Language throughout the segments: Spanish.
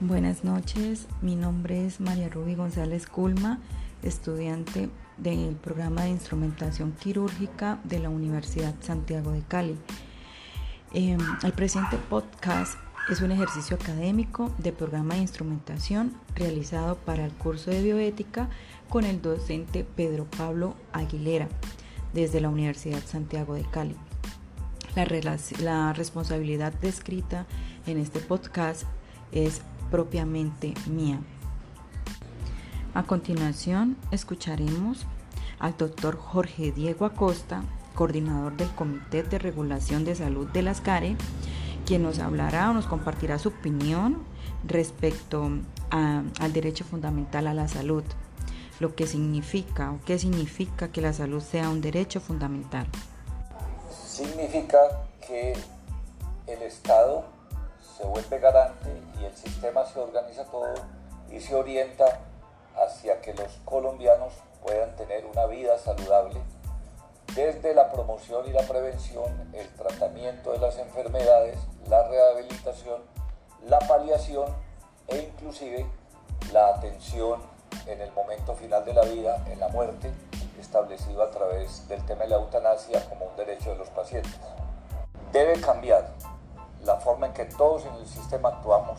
Buenas noches, mi nombre es María Rubí González Culma, estudiante del programa de instrumentación quirúrgica de la Universidad Santiago de Cali. Em, el presente podcast es un ejercicio académico de programa de instrumentación realizado para el curso de bioética con el docente Pedro Pablo Aguilera desde la Universidad Santiago de Cali. La, la responsabilidad descrita en este podcast es propiamente mía. A continuación, escucharemos al doctor Jorge Diego Acosta, coordinador del Comité de Regulación de Salud de las CARE, quien nos hablará o nos compartirá su opinión respecto al derecho fundamental a la salud, lo que significa o qué significa que la salud sea un derecho fundamental. Significa que el Estado se vuelve garante y el sistema se organiza todo y se orienta hacia que los colombianos puedan tener una vida saludable desde la promoción y la prevención, el tratamiento de las enfermedades, la rehabilitación, la paliación e inclusive la atención en el momento final de la vida, en la muerte, establecido a través del tema de la eutanasia como un derecho de los pacientes. Debe cambiar la forma en que todos en el sistema actuamos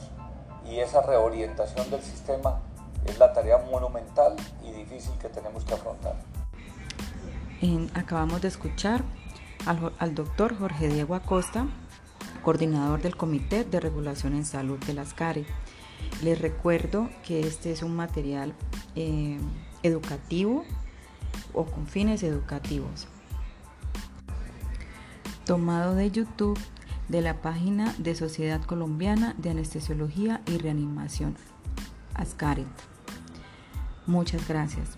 y esa reorientación del sistema es la tarea monumental y difícil que tenemos que afrontar. acabamos de escuchar al, doctor Jorge Diego Acosta, coordinador del Comité de Regulación en Salud de las CARE. Les recuerdo que este es un material eh, educativo o con fines educativos tomado de YouTube de la página de Sociedad Colombiana de Anestesiología y Reanimación, ASCARET. Muchas gracias.